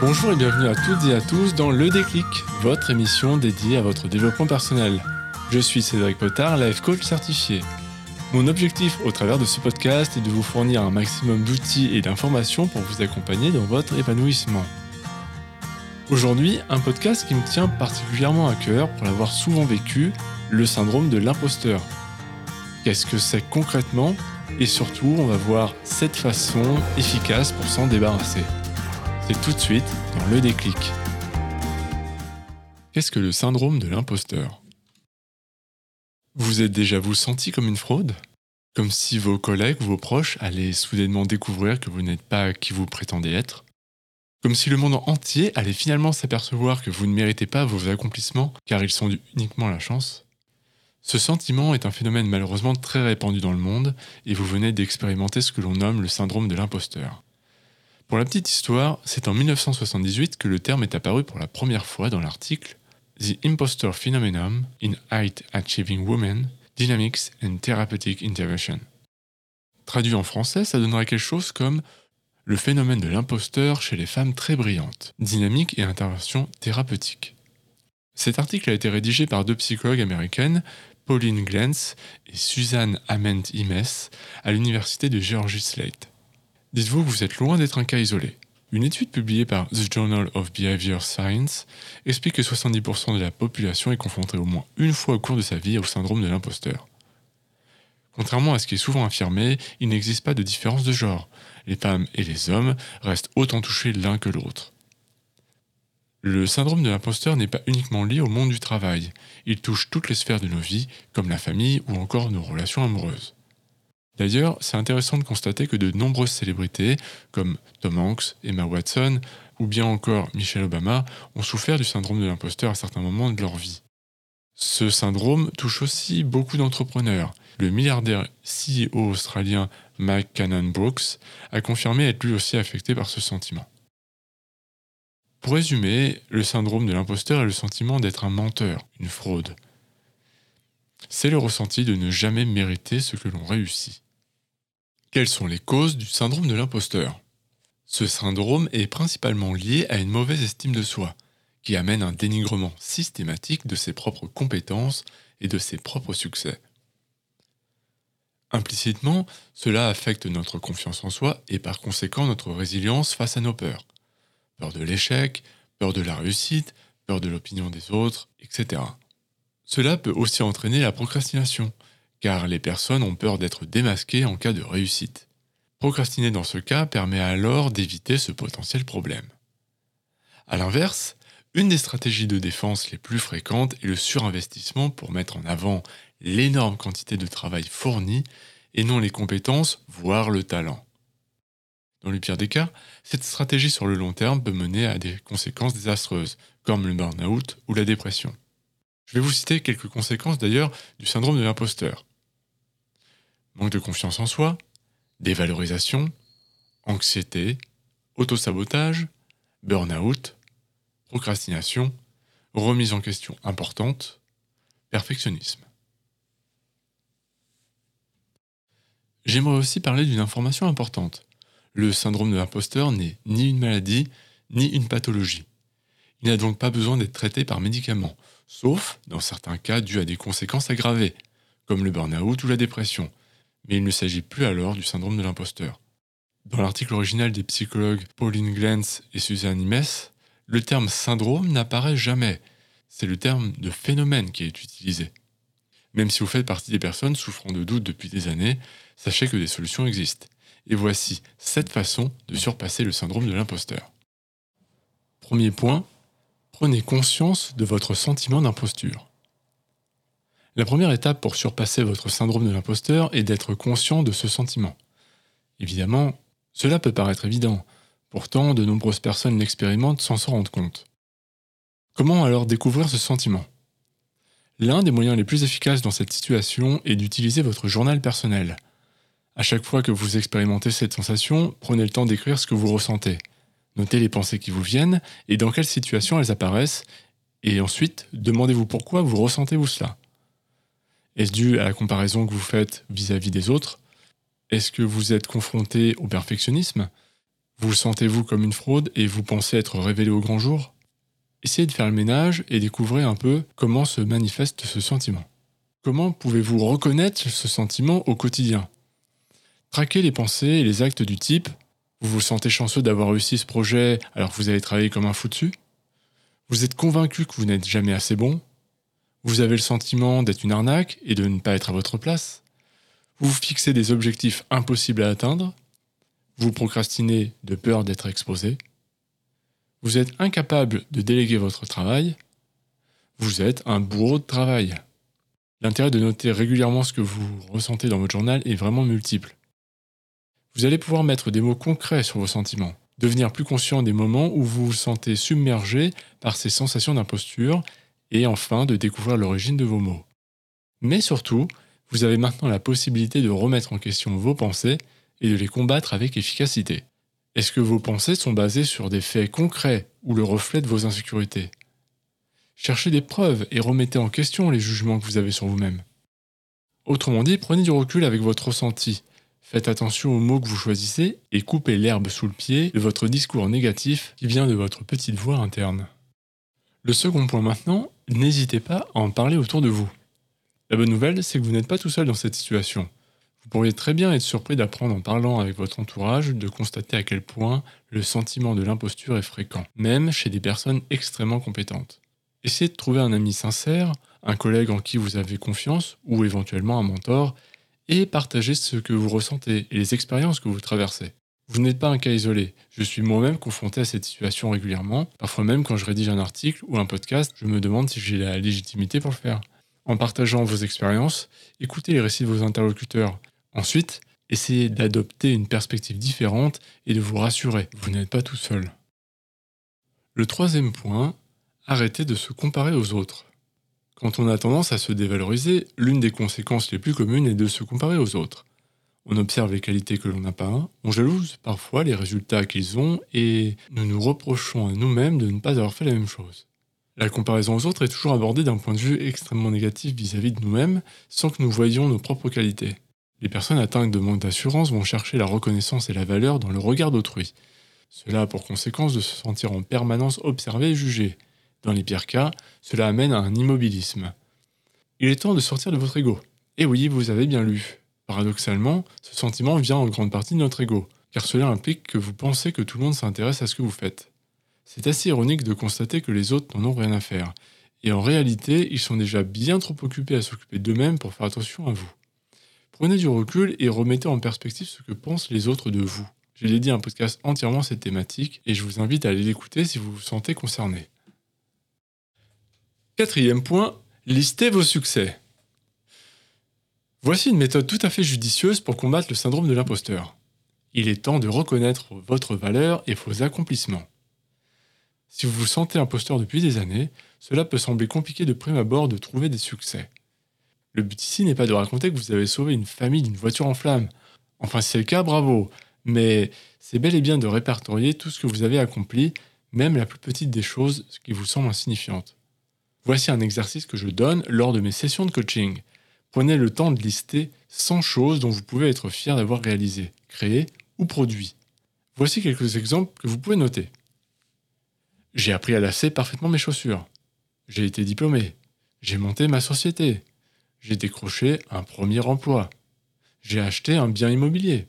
Bonjour et bienvenue à toutes et à tous dans Le Déclic, votre émission dédiée à votre développement personnel. Je suis Cédric Potard, life coach certifié. Mon objectif au travers de ce podcast est de vous fournir un maximum d'outils et d'informations pour vous accompagner dans votre épanouissement. Aujourd'hui, un podcast qui me tient particulièrement à cœur pour l'avoir souvent vécu, le syndrome de l'imposteur. Qu'est-ce que c'est concrètement? Et surtout, on va voir cette façon efficace pour s'en débarrasser. Tout de suite dans le déclic. Qu'est-ce que le syndrome de l'imposteur? Vous êtes déjà vous senti comme une fraude? Comme si vos collègues vos proches allaient soudainement découvrir que vous n'êtes pas qui vous prétendez être? Comme si le monde entier allait finalement s'apercevoir que vous ne méritez pas vos accomplissements car ils sont dus uniquement à la chance? Ce sentiment est un phénomène malheureusement très répandu dans le monde et vous venez d'expérimenter ce que l'on nomme le syndrome de l'imposteur. Pour la petite histoire, c'est en 1978 que le terme est apparu pour la première fois dans l'article The Impostor Phenomenon in Height Achieving Women, Dynamics and Therapeutic Intervention. Traduit en français, ça donnerait quelque chose comme le phénomène de l'imposteur chez les femmes très brillantes, dynamique et intervention thérapeutique. Cet article a été rédigé par deux psychologues américaines, Pauline Glantz et Suzanne Ament Imes, à l'université de Georgia Slate. Dites-vous vous êtes loin d'être un cas isolé. Une étude publiée par The Journal of Behavior Science explique que 70% de la population est confrontée au moins une fois au cours de sa vie au syndrome de l'imposteur. Contrairement à ce qui est souvent affirmé, il n'existe pas de différence de genre. Les femmes et les hommes restent autant touchés l'un que l'autre. Le syndrome de l'imposteur n'est pas uniquement lié au monde du travail, il touche toutes les sphères de nos vies, comme la famille ou encore nos relations amoureuses. D'ailleurs, c'est intéressant de constater que de nombreuses célébrités, comme Tom Hanks, Emma Watson ou bien encore Michelle Obama, ont souffert du syndrome de l'imposteur à certains moments de leur vie. Ce syndrome touche aussi beaucoup d'entrepreneurs. Le milliardaire CEO australien Mike Cannon Brooks a confirmé être lui aussi affecté par ce sentiment. Pour résumer, le syndrome de l'imposteur est le sentiment d'être un menteur, une fraude. C'est le ressenti de ne jamais mériter ce que l'on réussit. Quelles sont les causes du syndrome de l'imposteur? Ce syndrome est principalement lié à une mauvaise estime de soi, qui amène un dénigrement systématique de ses propres compétences et de ses propres succès. Implicitement, cela affecte notre confiance en soi et par conséquent notre résilience face à nos peurs. Peur de l'échec, peur de la réussite, peur de l'opinion des autres, etc. Cela peut aussi entraîner la procrastination, car les personnes ont peur d'être démasquées en cas de réussite. Procrastiner dans ce cas permet alors d'éviter ce potentiel problème. A l'inverse, une des stratégies de défense les plus fréquentes est le surinvestissement pour mettre en avant l'énorme quantité de travail fourni et non les compétences, voire le talent. Dans le pire des cas, cette stratégie sur le long terme peut mener à des conséquences désastreuses, comme le burn-out ou la dépression. Je vais vous citer quelques conséquences d'ailleurs du syndrome de l'imposteur. Manque de confiance en soi, dévalorisation, anxiété, autosabotage, burn-out, procrastination, remise en question importante, perfectionnisme. J'aimerais aussi parler d'une information importante. Le syndrome de l'imposteur n'est ni une maladie, ni une pathologie. Il n'a donc pas besoin d'être traité par médicaments, sauf dans certains cas dus à des conséquences aggravées, comme le burn-out ou la dépression. Mais il ne s'agit plus alors du syndrome de l'imposteur. Dans l'article original des psychologues Pauline Glantz et Suzanne Imes, le terme syndrome n'apparaît jamais. C'est le terme de phénomène qui est utilisé. Même si vous faites partie des personnes souffrant de doutes depuis des années, sachez que des solutions existent. Et voici sept façons de surpasser le syndrome de l'imposteur. Premier point, prenez conscience de votre sentiment d'imposture. La première étape pour surpasser votre syndrome de l'imposteur est d'être conscient de ce sentiment. Évidemment, cela peut paraître évident, Pourtant, de nombreuses personnes l'expérimentent sans s'en rendre compte. Comment alors découvrir ce sentiment? L'un des moyens les plus efficaces dans cette situation est d'utiliser votre journal personnel. À chaque fois que vous expérimentez cette sensation, prenez le temps d'écrire ce que vous ressentez. Notez les pensées qui vous viennent et dans quelle situation elles apparaissent, et ensuite demandez-vous pourquoi vous ressentez-vous cela. Est-ce dû à la comparaison que vous faites vis-à-vis -vis des autres? Est-ce que vous êtes confronté au perfectionnisme? Vous sentez-vous comme une fraude et vous pensez être révélé au grand jour? Essayez de faire le ménage et découvrez un peu comment se manifeste ce sentiment. Comment pouvez-vous reconnaître ce sentiment au quotidien? Traquez les pensées et les actes du type. Vous vous sentez chanceux d'avoir réussi ce projet alors que vous avez travaillé comme un fou dessus Vous êtes convaincu que vous n'êtes jamais assez bon? Vous avez le sentiment d'être une arnaque et de ne pas être à votre place. Vous fixez des objectifs impossibles à atteindre. Vous procrastinez de peur d'être exposé. Vous êtes incapable de déléguer votre travail. Vous êtes un bourreau de travail. L'intérêt de noter régulièrement ce que vous ressentez dans votre journal est vraiment multiple. Vous allez pouvoir mettre des mots concrets sur vos sentiments, devenir plus conscient des moments où vous vous sentez submergé par ces sensations d'imposture, et enfin de découvrir l'origine de vos mots. Mais surtout, vous avez maintenant la possibilité de remettre en question vos pensées et de les combattre avec efficacité. Est-ce que vos pensées sont basées sur des faits concrets ou le reflet de vos insécurités? Cherchez des preuves et remettez en question les jugements que vous avez sur vous-même. Autrement dit, prenez du recul avec votre ressenti. Faites attention aux mots que vous choisissez et coupez l'herbe sous le pied de votre discours négatif qui vient de votre petite voix interne. Le second point maintenant, n'hésitez pas à en parler autour de vous. La bonne nouvelle, c'est que vous n'êtes pas tout seul dans cette situation. Vous pourriez très bien être surpris d'apprendre en parlant avec votre entourage de constater à quel point le sentiment de l'imposture est fréquent, même chez des personnes extrêmement compétentes. Essayez de trouver un ami sincère, un collègue en qui vous avez confiance, ou éventuellement un mentor, et partagez ce que vous ressentez et les expériences que vous traversez. Vous n'êtes pas un cas isolé. Je suis moi-même confronté à cette situation régulièrement. Parfois même quand je rédige un article ou un podcast, je me demande si j'ai la légitimité pour le faire. En partageant vos expériences, écoutez les récits de vos interlocuteurs. Ensuite, essayez d'adopter une perspective différente et de vous rassurer. Vous n'êtes pas tout seul. Le troisième point, arrêter de se comparer aux autres. Quand on a tendance à se dévaloriser, l'une des conséquences les plus communes est de se comparer aux autres. On observe les qualités que l'on n'a pas, on jalouse parfois les résultats qu'ils ont et nous nous reprochons à nous-mêmes de ne pas avoir fait la même chose. La comparaison aux autres est toujours abordée d'un point de vue extrêmement négatif vis-à-vis de nous-mêmes sans que nous voyions nos propres qualités. Les personnes atteintes de manque d'assurance vont chercher la reconnaissance et la valeur dans le regard d'autrui. Cela a pour conséquence de se sentir en permanence observé et jugé, dans les pires cas, cela amène à un immobilisme. Il est temps de sortir de votre ego. Et oui, vous avez bien lu. Paradoxalement, ce sentiment vient en grande partie de notre ego, car cela implique que vous pensez que tout le monde s'intéresse à ce que vous faites. C'est assez ironique de constater que les autres n'en ont rien à faire, et en réalité, ils sont déjà bien trop occupés à s'occuper d'eux-mêmes pour faire attention à vous. Prenez du recul et remettez en perspective ce que pensent les autres de vous. J'ai dédié un podcast entièrement à cette thématique et je vous invite à aller l'écouter si vous vous sentez concerné. Quatrième point, listez vos succès. Voici une méthode tout à fait judicieuse pour combattre le syndrome de l'imposteur. Il est temps de reconnaître votre valeur et vos accomplissements. Si vous vous sentez imposteur depuis des années, cela peut sembler compliqué de prime abord de trouver des succès. Le but ici n'est pas de raconter que vous avez sauvé une famille d'une voiture en flammes. Enfin, si c'est le cas, bravo. Mais c'est bel et bien de répertorier tout ce que vous avez accompli, même la plus petite des choses qui vous semble insignifiante. Voici un exercice que je donne lors de mes sessions de coaching. Prenez le temps de lister 100 choses dont vous pouvez être fier d'avoir réalisé, créé ou produit. Voici quelques exemples que vous pouvez noter. J'ai appris à lasser parfaitement mes chaussures. J'ai été diplômé. J'ai monté ma société. J'ai décroché un premier emploi. J'ai acheté un bien immobilier.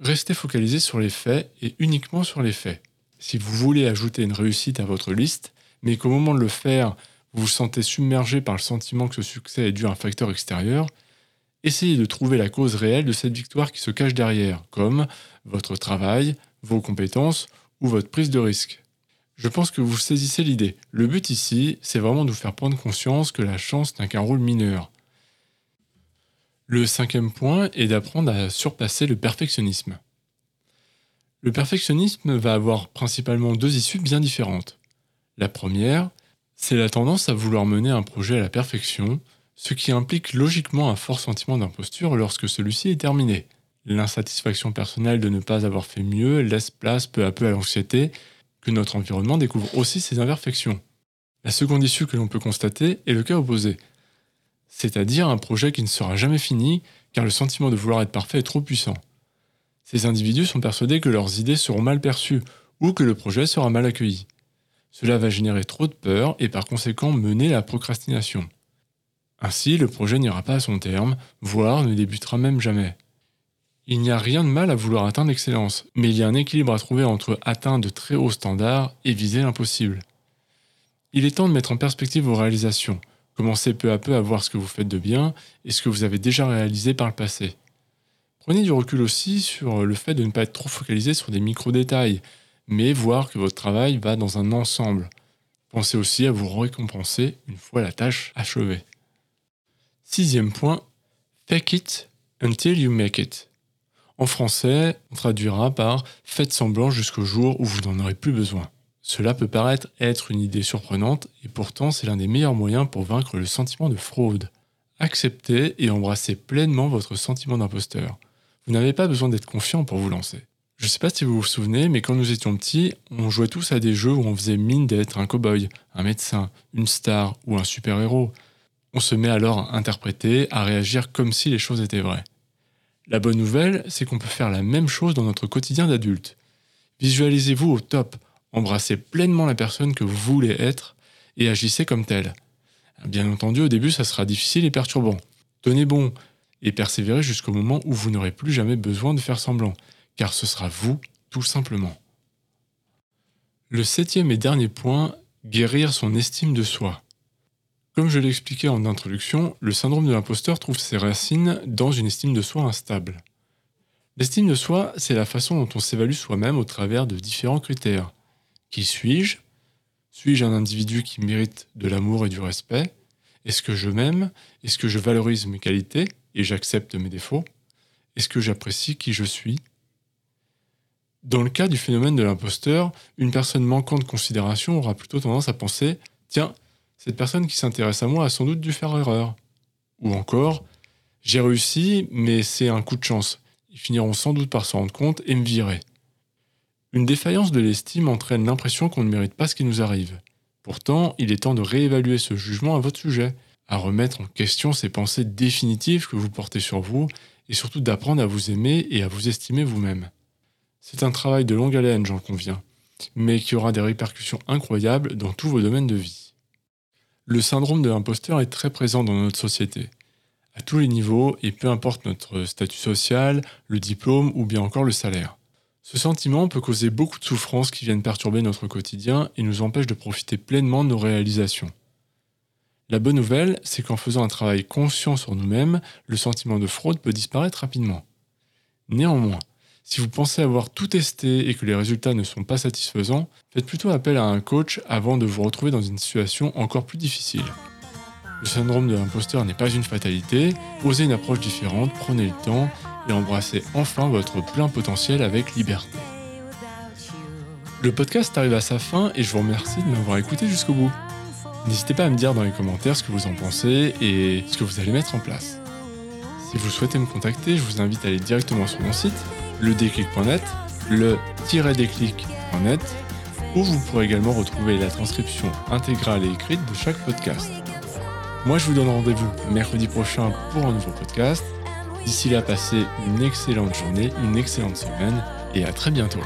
Restez focalisé sur les faits et uniquement sur les faits. Si vous voulez ajouter une réussite à votre liste, mais qu'au moment de le faire, vous vous sentez submergé par le sentiment que ce succès est dû à un facteur extérieur, essayez de trouver la cause réelle de cette victoire qui se cache derrière, comme votre travail, vos compétences ou votre prise de risque. Je pense que vous saisissez l'idée. Le but ici, c'est vraiment de vous faire prendre conscience que la chance n'a qu'un rôle mineur. Le cinquième point est d'apprendre à surpasser le perfectionnisme. Le perfectionnisme va avoir principalement deux issues bien différentes. La première, c'est la tendance à vouloir mener un projet à la perfection, ce qui implique logiquement un fort sentiment d'imposture lorsque celui-ci est terminé. L'insatisfaction personnelle de ne pas avoir fait mieux laisse place peu à peu à l'anxiété que notre environnement découvre aussi ses imperfections. La seconde issue que l'on peut constater est le cas opposé, c'est-à-dire un projet qui ne sera jamais fini car le sentiment de vouloir être parfait est trop puissant. Ces individus sont persuadés que leurs idées seront mal perçues ou que le projet sera mal accueilli. Cela va générer trop de peur et par conséquent mener la procrastination. Ainsi, le projet n'ira pas à son terme, voire ne débutera même jamais. Il n'y a rien de mal à vouloir atteindre l'excellence, mais il y a un équilibre à trouver entre atteindre de très hauts standards et viser l'impossible. Il est temps de mettre en perspective vos réalisations, commencez peu à peu à voir ce que vous faites de bien et ce que vous avez déjà réalisé par le passé. Prenez du recul aussi sur le fait de ne pas être trop focalisé sur des micro-détails, mais voir que votre travail va dans un ensemble. Pensez aussi à vous récompenser une fois la tâche achevée. Sixième point, fake it until you make it. En français, on traduira par faites semblant jusqu'au jour où vous n'en aurez plus besoin. Cela peut paraître être une idée surprenante et pourtant c'est l'un des meilleurs moyens pour vaincre le sentiment de fraude. Acceptez et embrassez pleinement votre sentiment d'imposteur. Vous n'avez pas besoin d'être confiant pour vous lancer. Je ne sais pas si vous vous souvenez, mais quand nous étions petits, on jouait tous à des jeux où on faisait mine d'être un cow-boy, un médecin, une star ou un super-héros. On se met alors à interpréter, à réagir comme si les choses étaient vraies. La bonne nouvelle, c'est qu'on peut faire la même chose dans notre quotidien d'adulte. Visualisez-vous au top, embrassez pleinement la personne que vous voulez être et agissez comme tel. Bien entendu, au début, ça sera difficile et perturbant. Tenez bon et persévérez jusqu'au moment où vous n'aurez plus jamais besoin de faire semblant, car ce sera vous, tout simplement. Le septième et dernier point, guérir son estime de soi. Comme je l'expliquais en introduction, le syndrome de l'imposteur trouve ses racines dans une estime de soi instable. L'estime de soi, c'est la façon dont on s'évalue soi-même au travers de différents critères. Qui suis-je? Suis-je un individu qui mérite de l'amour et du respect? Est-ce que je m'aime? Est-ce que je valorise mes qualités et j'accepte mes défauts? Est-ce que j'apprécie qui je suis? Dans le cas du phénomène de l'imposteur, une personne manquant de considération aura plutôt tendance à penser Tiens, cette personne qui s'intéresse à moi a sans doute dû faire erreur. Ou encore, j'ai réussi, mais c'est un coup de chance. Ils finiront sans doute par s'en rendre compte et me virer. Une défaillance de l'estime entraîne l'impression qu'on ne mérite pas ce qui nous arrive. Pourtant, il est temps de réévaluer ce jugement à votre sujet, à remettre en question ces pensées définitives que vous portez sur vous, et surtout d'apprendre à vous aimer et à vous estimer vous-même. C'est un travail de longue haleine, j'en conviens, mais qui aura des répercussions incroyables dans tous vos domaines de vie. Le syndrome de l'imposteur est très présent dans notre société, à tous les niveaux et peu importe notre statut social, le diplôme ou bien encore le salaire. Ce sentiment peut causer beaucoup de souffrances qui viennent perturber notre quotidien et nous empêchent de profiter pleinement de nos réalisations. La bonne nouvelle, c'est qu'en faisant un travail conscient sur nous-mêmes, le sentiment de fraude peut disparaître rapidement. Néanmoins, si vous pensez avoir tout testé et que les résultats ne sont pas satisfaisants, faites plutôt appel à un coach avant de vous retrouver dans une situation encore plus difficile. Le syndrome de l'imposteur n'est pas une fatalité, osez une approche différente, prenez le temps et embrassez enfin votre plein potentiel avec liberté. Le podcast arrive à sa fin et je vous remercie de m'avoir écouté jusqu'au bout. N'hésitez pas à me dire dans les commentaires ce que vous en pensez et ce que vous allez mettre en place. Si vous souhaitez me contacter, je vous invite à aller directement sur mon site ledéclic.net, le-déclic.net, où vous pourrez également retrouver la transcription intégrale et écrite de chaque podcast. Moi, je vous donne rendez-vous mercredi prochain pour un nouveau podcast. D'ici là, passez une excellente journée, une excellente semaine et à très bientôt.